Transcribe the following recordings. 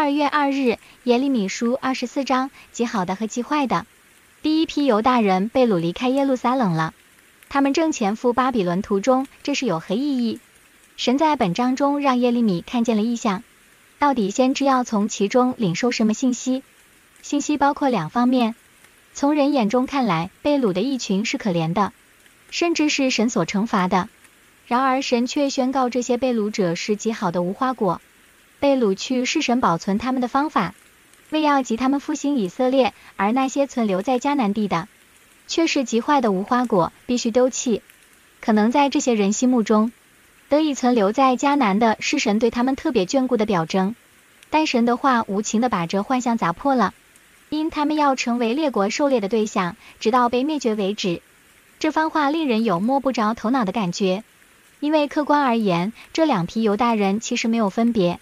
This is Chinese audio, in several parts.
二月二日，耶利米书二十四章，极好的和极坏的。第一批犹大人被掳离开耶路撒冷了，他们正前赴巴比伦途中，这是有何意义？神在本章中让耶利米看见了异象，到底先知要从其中领受什么信息？信息包括两方面。从人眼中看来，被掳的一群是可怜的，甚至是神所惩罚的。然而神却宣告这些被掳者是极好的无花果。被掳去是神保存他们的方法，为要及他们复兴以色列；而那些存留在迦南地的，却是极坏的无花果，必须丢弃。可能在这些人心目中，得以存留在迦南的是神对他们特别眷顾的表征，但神的话无情地把这幻象砸破了。因他们要成为列国狩猎的对象，直到被灭绝为止。这番话令人有摸不着头脑的感觉，因为客观而言，这两批犹大人其实没有分别，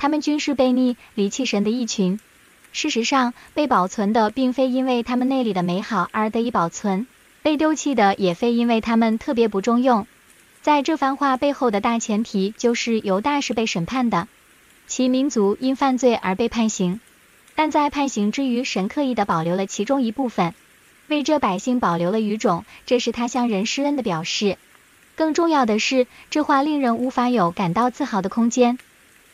他们均是悖逆、离弃神的一群。事实上，被保存的并非因为他们内里的美好而得以保存，被丢弃的也非因为他们特别不中用。在这番话背后的大前提就是犹大是被审判的，其民族因犯罪而被判刑。但在判刑之余，神刻意的保留了其中一部分，为这百姓保留了语种，这是他向人施恩的表示。更重要的是，这话令人无法有感到自豪的空间。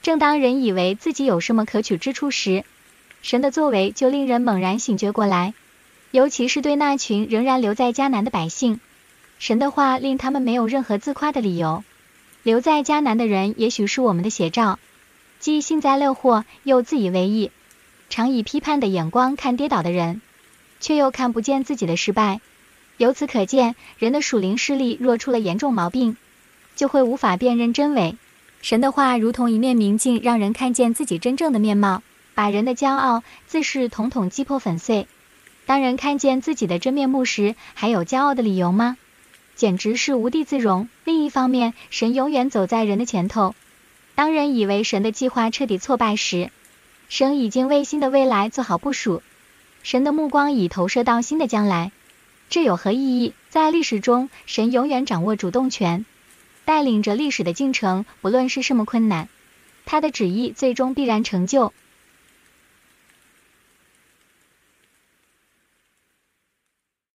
正当人以为自己有什么可取之处时，神的作为就令人猛然醒觉过来。尤其是对那群仍然留在迦南的百姓，神的话令他们没有任何自夸的理由。留在迦南的人，也许是我们的写照，既幸灾乐祸，又自以为意。常以批判的眼光看跌倒的人，却又看不见自己的失败。由此可见，人的属灵视力若出了严重毛病，就会无法辨认真伪。神的话如同一面明镜，让人看见自己真正的面貌，把人的骄傲、自视统统击破粉碎。当人看见自己的真面目时，还有骄傲的理由吗？简直是无地自容。另一方面，神永远走在人的前头。当人以为神的计划彻底挫败时，神已经为新的未来做好部署，神的目光已投射到新的将来。这有何意义？在历史中，神永远掌握主动权，带领着历史的进程，不论是什么困难，他的旨意最终必然成就。